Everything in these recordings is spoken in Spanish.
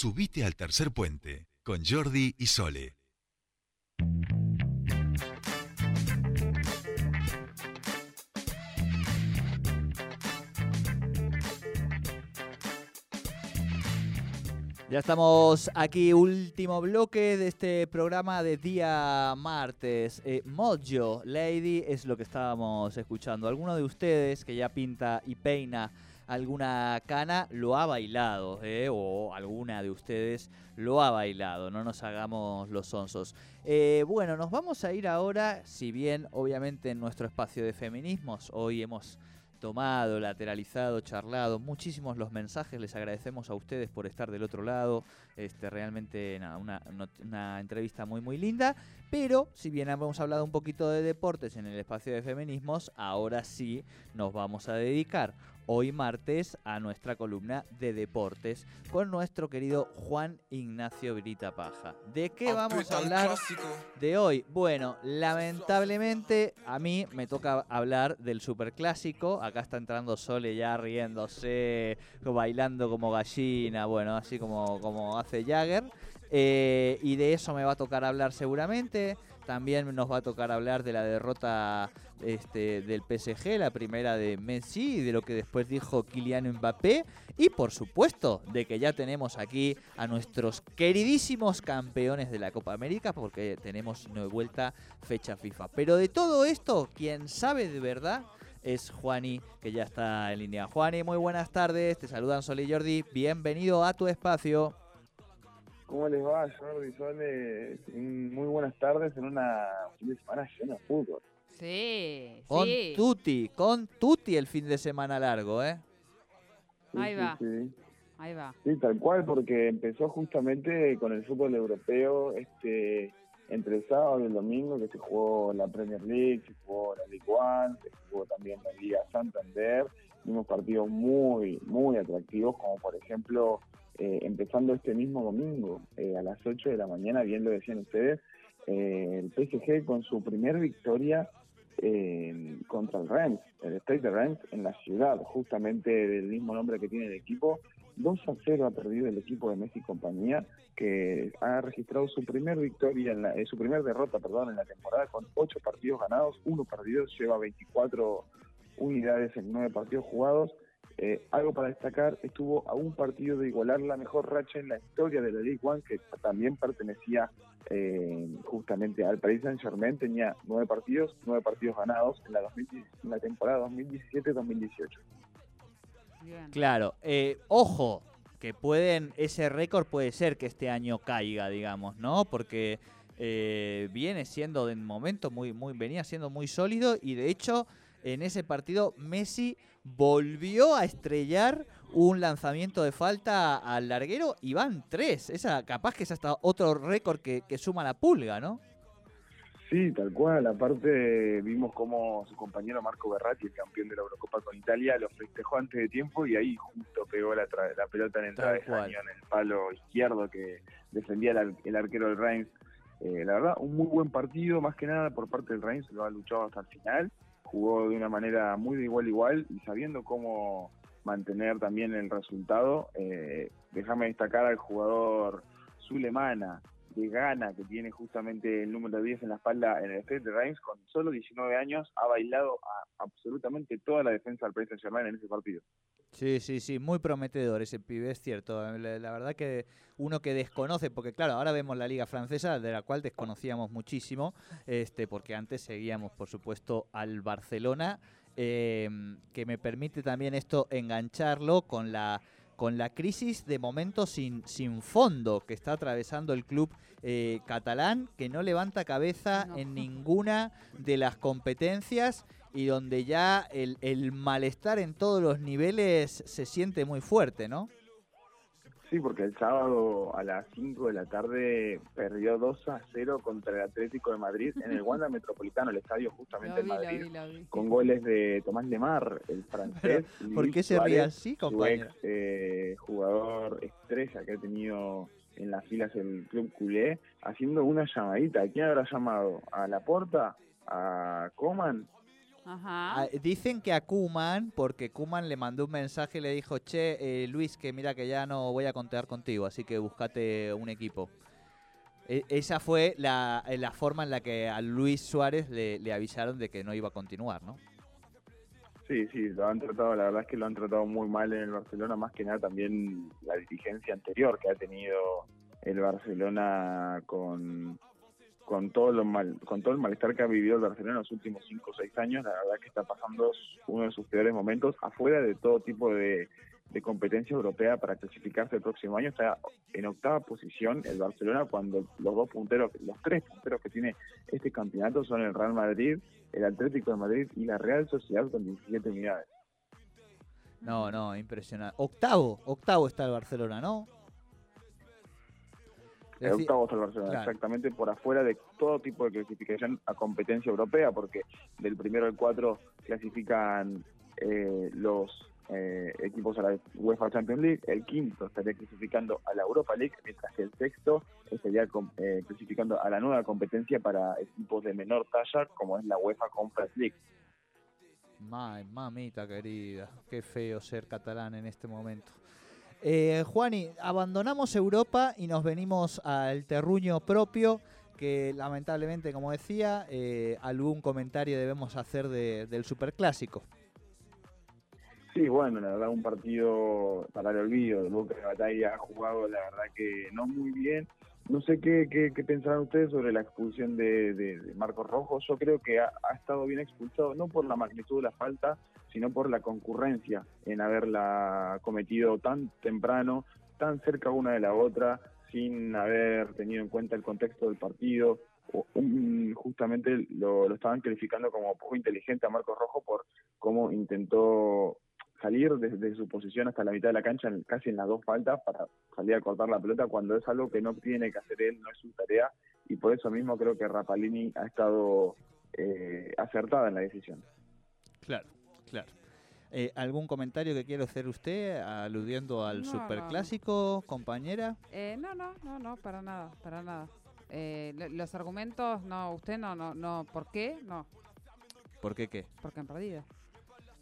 Subite al tercer puente con Jordi y Sole. Ya estamos aquí, último bloque de este programa de día martes. Eh, Mojo Lady es lo que estábamos escuchando. Alguno de ustedes que ya pinta y peina alguna cana lo ha bailado, eh, o alguna de ustedes lo ha bailado, no nos hagamos los onzos. Eh, bueno, nos vamos a ir ahora, si bien obviamente en nuestro espacio de feminismos, hoy hemos tomado, lateralizado, charlado, muchísimos los mensajes, les agradecemos a ustedes por estar del otro lado, este, realmente una, una, entrevista muy muy linda, pero si bien hemos hablado un poquito de deportes en el espacio de feminismos, ahora sí nos vamos a dedicar hoy martes a nuestra columna de deportes con nuestro querido Juan Ignacio Brita Paja. ¿De qué vamos a hablar de hoy? Bueno, lamentablemente a mí me toca hablar del superclásico. Acá está entrando Sole ya riéndose, bailando como gallina, bueno, así como, como hace Jagger. Eh, y de eso me va a tocar hablar seguramente. También nos va a tocar hablar de la derrota este, del PSG, la primera de Messi, y de lo que después dijo Kylian Mbappé. Y por supuesto, de que ya tenemos aquí a nuestros queridísimos campeones de la Copa América, porque tenemos de vuelta fecha FIFA. Pero de todo esto, quien sabe de verdad es Juani, que ya está en línea. Juani, muy buenas tardes. Te saludan Sol y Jordi. Bienvenido a tu espacio. ¿Cómo les va, Jordi? Sole? muy buenas tardes en una fin de semana llena de fútbol. Sí, con Tutti, con Tutti el fin de semana largo, ¿eh? Ahí va. Ahí va. Sí, tal cual, porque empezó justamente con el fútbol europeo este entre el sábado y el domingo, que se jugó la Premier League, se jugó la League One, se jugó también la Liga Santander, unos partidos muy, muy atractivos, como por ejemplo eh, empezando este mismo domingo eh, a las 8 de la mañana, bien lo decían ustedes, eh, el PSG con su primer victoria contra el Rennes, el State de Rennes en la ciudad, justamente del mismo nombre que tiene el equipo. 2 a 0 ha perdido el equipo de Messi y compañía, que ha registrado su primer victoria, en la, su primer derrota, perdón, en la temporada con 8 partidos ganados, 1 perdido, lleva 24 unidades en 9 partidos jugados eh, algo para destacar, estuvo a un partido de igualar la mejor racha en la historia de la League One, que también pertenecía eh, justamente al Paris Saint Germain, tenía nueve partidos, nueve partidos ganados en la, la temporada 2017-2018. Claro, eh, ojo, que pueden, ese récord puede ser que este año caiga, digamos, ¿no? Porque viene siendo de momento muy, muy, venía siendo muy sólido y de hecho en ese partido Messi volvió a estrellar un lanzamiento de falta al larguero y van tres. Esa, capaz que es hasta otro récord que, suma la pulga, ¿no? Sí, tal cual. Aparte vimos como su compañero Marco Berratti, el campeón de la Eurocopa con Italia, lo festejó antes de tiempo y ahí justo pegó la, la pelota en el travesaño, en el palo izquierdo que defendía el, arquero del Reims. Eh, la verdad, un muy buen partido, más que nada por parte del Reims, lo ha luchado hasta el final jugó de una manera muy de igual igual y sabiendo cómo mantener también el resultado. Eh, déjame destacar al jugador Zulemana de Ghana, que tiene justamente el número 10 en la espalda en el State de Reims, con solo 19 años, ha bailado a absolutamente toda la defensa del Paris Saint-Germain en ese partido. Sí, sí, sí, muy prometedor ese pibe, es cierto. La, verdad que uno que desconoce, porque claro, ahora vemos la liga francesa, de la cual desconocíamos muchísimo, este, porque antes seguíamos, por supuesto, al Barcelona, em, que me permite también esto engancharlo con la con la crisis de momento sin, sin fondo que está atravesando el club eh, catalán, que no levanta cabeza en ninguna de las competencias y donde ya el, el malestar en todos los niveles se siente muy fuerte, ¿no? Sí, porque el sábado a las 5 de la tarde perdió 2 a 0 contra el Atlético de Madrid en el Wanda Metropolitano, el estadio justamente en Madrid, con goles de Tomás Lemar, el francés. ¿Por qué se ríe así, compañero? Su ex eh, jugador estrella que ha tenido en las filas el club culé, haciendo una llamadita. ¿A quién habrá llamado? ¿A la porta? ¿A Coman? Ah, dicen que a Kuman, porque Kuman le mandó un mensaje y le dijo, che, eh, Luis, que mira que ya no voy a contar contigo, así que búscate un equipo. E, esa fue la, la, forma en la que a Luis Suárez le, le, avisaron de que no iba a continuar, ¿no? Sí, sí, lo han tratado, la verdad es que lo han tratado muy mal en el Barcelona, más que nada también la dirigencia anterior que ha tenido el Barcelona con, con todo lo mal, con todo el malestar que ha vivido el Barcelona en los últimos 5 o 6 años, la verdad que está pasando uno de sus peores momentos afuera de todo tipo de, de competencia europea para clasificarse el próximo año. Está en octava posición el Barcelona cuando los dos punteros, los tres punteros que tiene este campeonato son el Real Madrid, el Atlético de Madrid y la Real Sociedad con 17 unidades. No, no, impresionante. Octavo, octavo está el Barcelona, ¿no? El octavo está el Barcelona, exactamente por afuera de todo tipo de clasificación a competencia europea, porque del primero al cuatro clasifican eh, los eh, equipos a la UEFA Champions League, el quinto estaría clasificando a la Europa League, mientras que el sexto estaría eh, clasificando a la nueva competencia para equipos de menor talla, como es la UEFA Conference League. mamita querida, qué feo ser catalán en este momento. Eh, Juani, abandonamos Europa y nos venimos al terruño propio, que lamentablemente, como decía, eh, algún comentario debemos hacer del superclásico. Sí, bueno, la verdad un partido para el olvido, el Boca de Batalla ha jugado la verdad que no muy bien. No sé qué, qué, pensaron ustedes sobre la expulsión de, de, Marcos Rojo. Yo creo que ha, estado bien expulsado, no por la magnitud de la falta, sino por la concurrencia en haberla cometido tan temprano, tan cerca una de la otra, sin haber tenido en cuenta el contexto del partido. justamente lo, lo estaban calificando como poco inteligente a Marcos Rojo por cómo intentó salir desde su posición hasta la mitad de la cancha, casi en las dos faltas, para salir a cortar la pelota cuando es algo que no tiene que hacer él, no es su tarea, y por eso mismo creo que Rapalini ha estado eh, acertada en la decisión. Claro, claro. Eh, ¿Algún comentario que quiere hacer usted aludiendo al superclásico, compañera? Eh, no, no, no, no, para nada, para nada. los argumentos, no, usted no, no, no, ¿por qué? No. ¿Por qué qué? Porque han perdido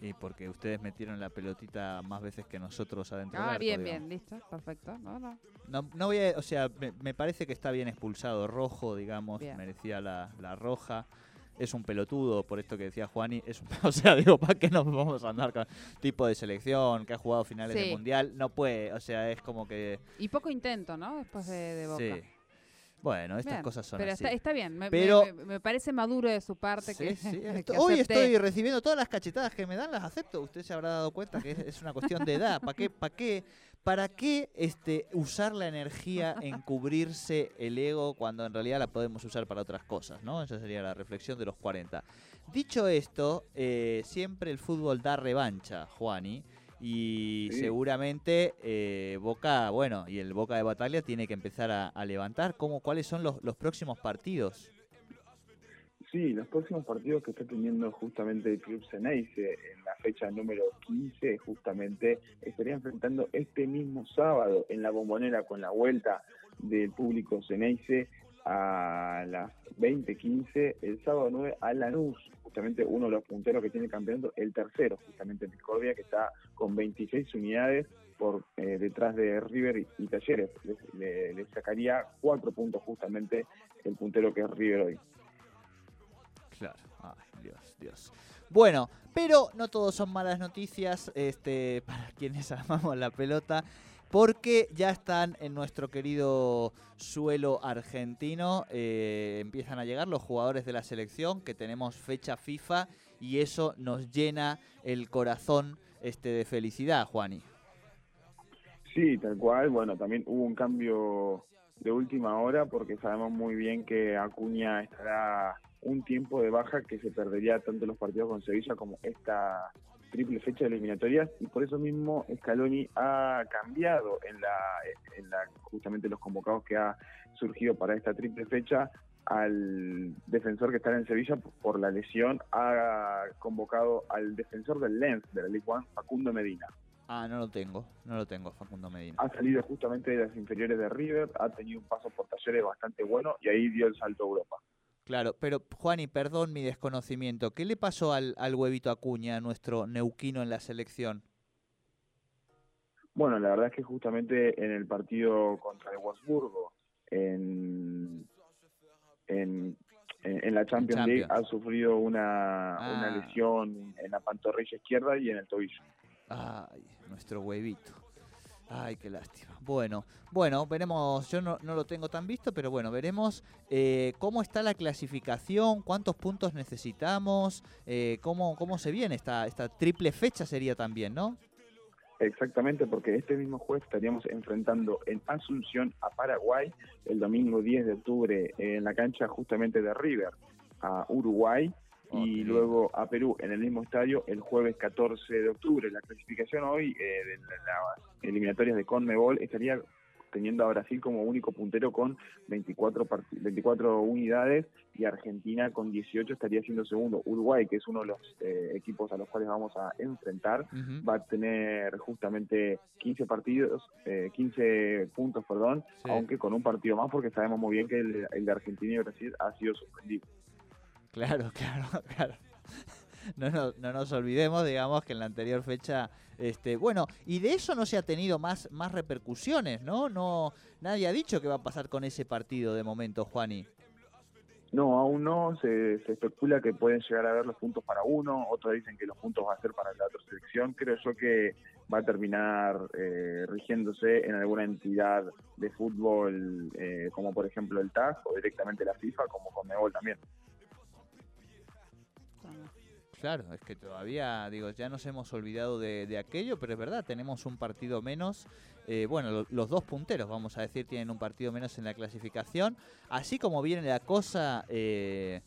y porque ustedes metieron la pelotita más veces que nosotros adentro ah, del bien, bien, listo, perfecto. No, no. No, voy a, o sea, me, parece que está bien expulsado rojo, digamos, merecía la, la, roja. Es un pelotudo, por esto que decía Juani, es o sea, digo, ¿para qué nos vamos a andar con tipo de selección que ha jugado finales de mundial? No puede, o sea, es como que... Y poco intento, ¿no? Después de, de Boca. Sí. Bueno, estas cosas son pero así. Está, está bien, me, pero, me, parece maduro de su parte que, Hoy estoy recibiendo todas las cachetadas que me dan, las acepto. Usted se habrá dado cuenta que es, una cuestión de edad. ¿Para qué, para qué, para qué este, usar la energía en cubrirse el ego cuando en realidad la podemos usar para otras cosas? ¿no? Esa sería la reflexión de los 40. Dicho esto, eh, siempre el fútbol da revancha, Juani. Y seguramente eh, Boca, bueno, y el Boca de Batalla tiene que empezar a, levantar. ¿Cómo, ¿Cuáles son los, los próximos partidos? Sí, los próximos partidos que está teniendo justamente el Club Ceneice en la fecha número 15, justamente estaría enfrentando este mismo sábado en la bombonera con la vuelta del público Ceneice a las 20:15, el sábado 9 a Lanús, justamente uno de los punteros que tiene el campeonato, el tercero, justamente Discordia, que está con 26 unidades por eh, detrás de River y, Talleres. Le, sacaría cuatro puntos justamente el puntero que es River hoy. Claro, ay, Dios, Dios. Bueno, pero no todos son malas noticias este, para quienes amamos la pelota porque ya están en nuestro querido suelo argentino. Eh, empiezan a llegar los jugadores de la selección, que tenemos fecha FIFA, y eso nos llena el corazón este, de felicidad, Juani. Sí, tal cual. Bueno, también hubo un cambio de última hora porque sabemos muy bien que Acuña estará un tiempo de baja que se perdería tanto los partidos con Sevilla como esta triple fecha de eliminatorias y por eso mismo Scaloni ha cambiado en la, en la justamente los convocados que ha surgido para esta triple fecha al defensor que está en Sevilla por la lesión ha convocado al defensor del Lens de la Ligue 1 Facundo Medina. Ah, no lo tengo, no lo tengo, Facundo Medina. Ha salido justamente de las inferiores de River, ha tenido un paso por talleres bastante bueno y ahí dio el salto a Europa. Claro, pero Juani, perdón mi desconocimiento, ¿qué le pasó al, al huevito Acuña, a nuestro neuquino en la selección? Bueno, la verdad es que justamente en el partido contra el Wolfsburgo, en, en, en la Champions, League, ha sufrido una, una Ah. lesión en la pantorrilla izquierda y en el tobillo. Ay, nuestro huevito. Ay, qué lástima. Bueno, bueno, veremos. Yo no, no lo tengo tan visto, pero bueno, veremos eh, cómo está la clasificación, cuántos puntos necesitamos, eh, cómo, cómo se viene esta, esta triple fecha sería también, ¿no? Exactamente, porque este mismo jueves estaríamos enfrentando en Asunción a Paraguay el domingo 10 de octubre en la cancha justamente de River a Uruguay y qué lindo. luego a Perú en el mismo estadio el jueves 14 de octubre. La clasificación hoy eh, de la- las eliminatorias de Conmebol estaría teniendo a Brasil como único puntero con 24, parti- 24 unidades y Argentina con 18 estaría siendo segundo. Uruguay, que es uno de los eh, equipos a los cuales vamos a enfrentar, va a tener justamente 15 partidos, eh, 15 puntos, perdón, Sí. aunque con un partido más porque sabemos muy bien que el, el de Argentina y Brasil ha sido suspendido. Claro, claro, claro. No, no, no nos olvidemos, digamos, que en la anterior fecha, este, bueno, y de eso no se ha tenido más, más repercusiones, ¿no? No, nadie ha dicho qué va a pasar con ese partido de momento, Juani. No, aún no, se, especula que pueden llegar a ver los puntos para uno, otros dicen que los puntos va a ser para la otra selección, creo yo que va a terminar eh, rigiéndose en alguna entidad de fútbol eh, como por ejemplo el TAS o directamente la FIFA como Conmebol también. Claro, es que todavía, digo, ya nos hemos olvidado de, de aquello, pero es verdad, tenemos un partido menos. eh, bueno, lo- los dos punteros, vamos a decir, tienen un partido menos en la clasificación. Así como viene la cosa, eh,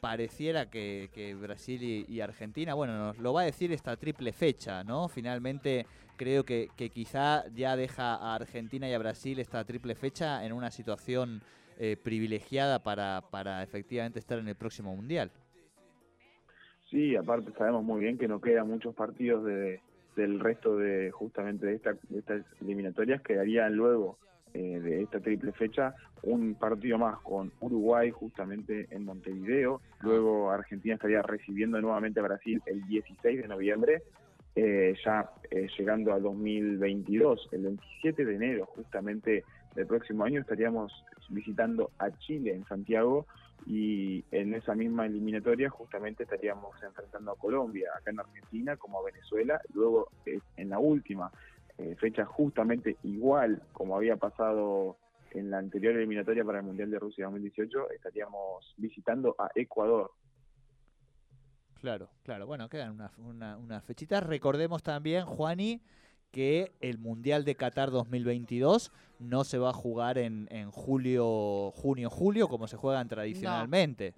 pareciera que, Brasil y, Argentina, bueno, nos lo va a decir esta triple fecha, ¿no? Finalmente creo que, que quizá ya deja a Argentina y a Brasil esta triple fecha en una situación eh, privilegiada para, para efectivamente estar en el próximo Mundial. Sí, aparte sabemos muy bien que no quedan muchos partidos de, del resto de justamente de, esta, estas eliminatorias. Quedarían luego eh, de esta triple fecha un partido más con Uruguay justamente en Montevideo. Luego Argentina estaría recibiendo nuevamente a Brasil el 16 de noviembre. eh, ya eh, llegando a 2022, el 27 de enero justamente próximo año estaríamos visitando a Chile en Santiago y en esa misma eliminatoria justamente estaríamos enfrentando a Colombia, acá en Argentina, como a Venezuela, luego eh, en la última eh, fecha justamente igual como había pasado en la anterior eliminatoria para el Mundial de Rusia 2018, estaríamos visitando a Ecuador. Claro, claro. Bueno, quedan unas una, unas fechitas. Recordemos también, Juani, que el Mundial de Qatar 2022 no se va a jugar en, en julio, junio, julio, como se juegan tradicionalmente.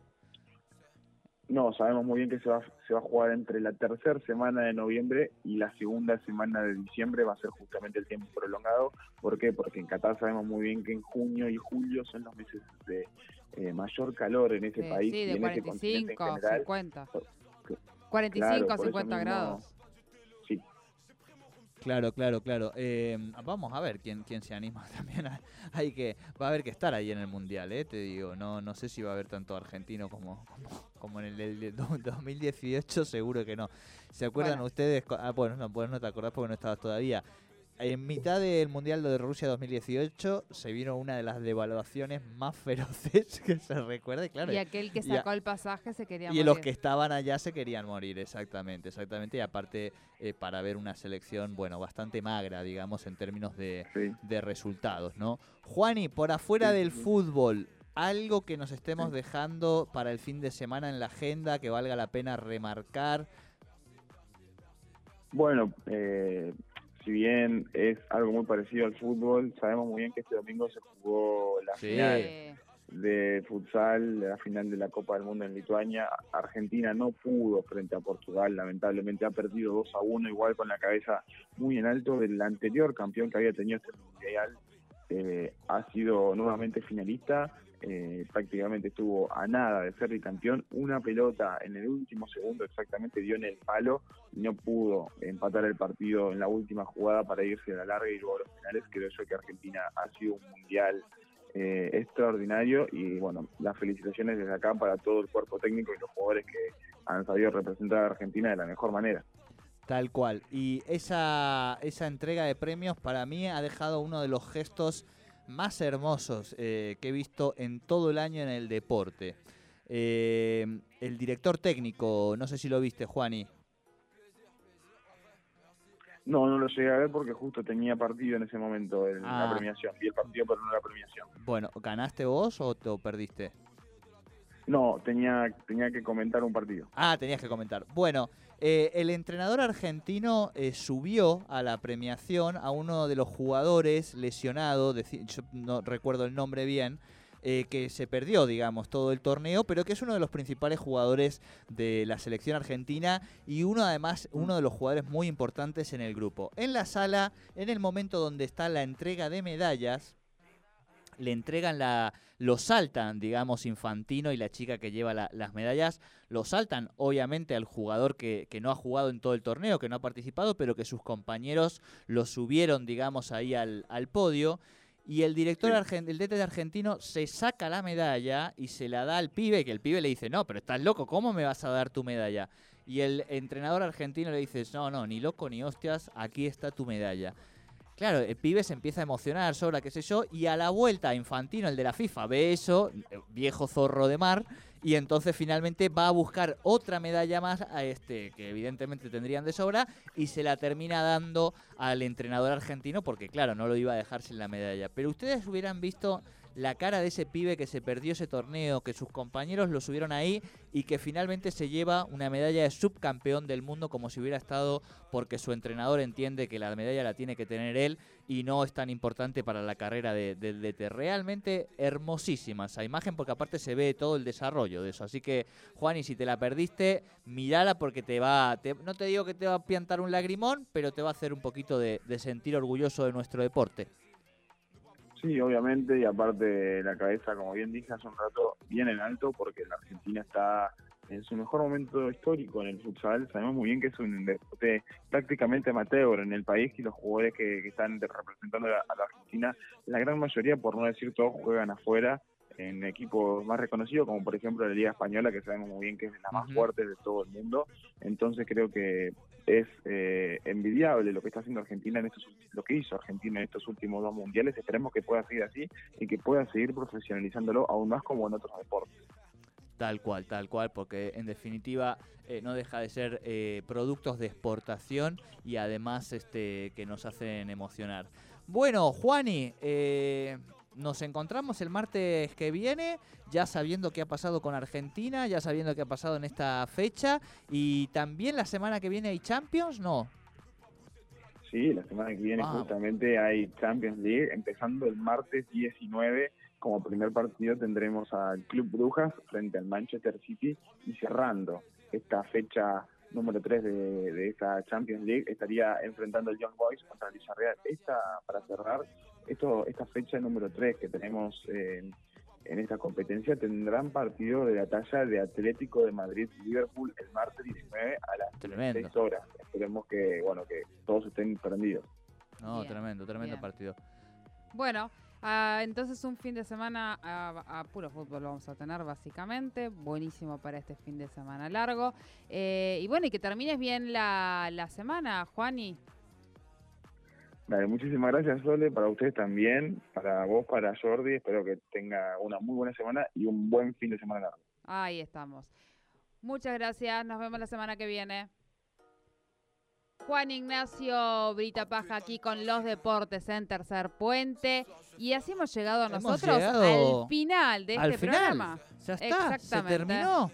No, sabemos muy bien que se va, se va a jugar entre la tercera semana de noviembre y la segunda semana de diciembre, va a ser justamente el tiempo prolongado. ¿Por qué? Porque en Qatar sabemos muy bien que en junio y julio son los meses de eh, mayor calor en ese Sí, país sí, y de en ese continente en 45, general. 50. que- 45, por eso 50 mismo- grados. Claro, claro, claro. Eh, vamos a ver quién, quién se anima también. a- hay que, va a haber que estar ahí en el mundial, ¿eh? te digo. No, no sé si va a haber tanto argentino como, como, como en el do- 2018, seguro que no. ¿Se acuerdan Bueno. ustedes? Ah, bueno, no, pues no te acordás porque no estabas todavía. En mitad del Mundial de Rusia 2018 se vino una de las devaluaciones más feroces que se recuerde, claro. y aquel que y a- sacó el pasaje se quería Y morir. los que estaban allá se querían morir, exactamente, exactamente. Y aparte, eh, para ver una selección, bueno, bastante magra, digamos, en términos de, sí. de resultados, ¿no? Juani, por afuera Sí, del sí, fútbol, algo que nos estemos Sí. dejando para el fin de semana en la agenda que valga la pena remarcar. Bueno, eh, si bien es algo muy parecido al fútbol, sabemos muy bien que este domingo se jugó la Sí. final de futsal, la final de la Copa del Mundo en Lituania. Argentina no pudo frente a Portugal, lamentablemente ha perdido 2 a 1, igual con la cabeza muy en alto del anterior campeón que había tenido este mundial. Eh, ha sido nuevamente finalista, eh, prácticamente estuvo a nada de ser campeón. Una pelota en el último segundo exactamente dio en el palo no pudo empatar el partido en la última jugada para irse a la larga y luego a los finales. Creo yo que Argentina ha sido un mundial eh, extraordinario y bueno, las felicitaciones desde acá para todo el cuerpo técnico y los jugadores que han sabido representar a Argentina de la mejor manera. Tal cual. Y esa, esa entrega de premios para mí ha dejado uno de los gestos más hermosos eh, que he visto en todo el año en el deporte. Eh, el director técnico, no sé si lo viste, Juani. No, no lo llegué a ver porque justo tenía partido en ese momento en Ah. la premiación. Vi el partido pero no la premiación. Bueno, ¿ganaste vos o te perdiste? No, tenía, tenía que comentar un partido. Ah, tenías que comentar. Bueno, eh, el entrenador argentino eh, subió a la premiación a uno de los jugadores lesionado, yo no recuerdo el nombre bien, eh, que se perdió, digamos, todo el torneo, pero que es uno de los principales jugadores de la selección argentina y uno además, uno de los jugadores muy importantes en el grupo. En la sala, en el momento donde está la entrega de medallas, le entregan la, lo saltan, digamos, Infantino y la chica que lleva la- las medallas, lo saltan obviamente al jugador que, que no ha jugado en todo el torneo, que no ha participado, pero que sus compañeros lo subieron, digamos, ahí al, al podio. Y el director, el DT de argentino, se saca la medalla y se la da al pibe, que el pibe le dice, no, pero estás loco, ¿cómo me vas a dar tu medalla? Y el entrenador argentino le dice, no, no, ni loco ni hostias, aquí está tu medalla. Claro, el pibe se empieza a emocionar, sobra, qué sé yo, y a la vuelta Infantino, el de la FIFA, ve eso, eh, viejo zorro de mar, y entonces finalmente va a buscar otra medalla más a este, que evidentemente tendrían de sobra, y se la termina dando al entrenador argentino, porque claro, no lo iba a dejar sin la medalla. Pero ustedes hubieran visto la cara de ese pibe que se perdió ese torneo, que sus compañeros lo subieron ahí y que finalmente se lleva una medalla de subcampeón del mundo como si hubiera estado porque su entrenador entiende que la medalla la tiene que tener él y no es tan importante para la carrera de- DT. Realmente hermosísima esa imagen porque aparte se ve todo el desarrollo de eso. Así que, Juan, y si te la perdiste, mirala porque te va, te- no te digo que te va a piantar un lagrimón, pero te va a hacer un poquito de, de sentir orgulloso de nuestro deporte. Sí, obviamente, y aparte la cabeza, como bien dije hace un rato, bien en alto porque la Argentina está en su mejor momento histórico en el futsal. Sabemos muy bien que es un deporte prácticamente amateur en el país y los jugadores que, están representando a la Argentina, la gran mayoría, por no decir todos, juegan afuera en equipos más reconocidos, como por ejemplo la Liga Española, que sabemos muy bien que es la más fuerte de todo el mundo. Entonces creo que es eh, envidiable lo que está haciendo Argentina en estos lo que hizo Argentina en estos últimos dos mundiales. Esperemos que pueda seguir así y que pueda seguir profesionalizándolo aún más como en otros deportes. Tal cual, tal cual, porque en definitiva eh, no deja de ser eh, productos de exportación y además este que nos hacen emocionar. Bueno, Juani, eh, nos encontramos el martes que viene, ya sabiendo qué ha pasado con Argentina, ya sabiendo qué ha pasado en esta fecha y también la semana que viene hay Champions, ¿no? Sí, la semana que viene justamente hay Champions League, empezando el martes 19. Como primer partido tendremos al Club Brujas frente al Manchester City y cerrando esta fecha número 3 de, de esta Champions League estaría enfrentando el Young Boys contra el Villarreal. Esta, para cerrar, esto, esta fecha número 3 que tenemos eh, en esta competencia tendrán partido de la talla de Atlético de Madrid-Liverpool el martes 19 a las Tremendo. 6 horas. Esperemos que, bueno, que todos estén prendidos. No, Bien, tremendo, tremendo bien. partido. Bueno, ah, entonces un fin de semana a, a puro fútbol vamos a tener básicamente. Buenísimo para este fin de semana largo. Eh, y bueno, y que termines bien la, la semana, Juani. Dale, muchísimas gracias, Sole, para ustedes también, para vos, para Jordi. Espero que tenga una muy buena semana y un buen fin de semana largo. Ahí estamos. Muchas gracias. Nos vemos la semana que viene. Juan Ignacio Brita Paja aquí con los deportes en Tercer Puente. Y así hemos llegado Hemos nosotros llegado al final de Al este final. programa. Ya está, se Exactamente. terminó.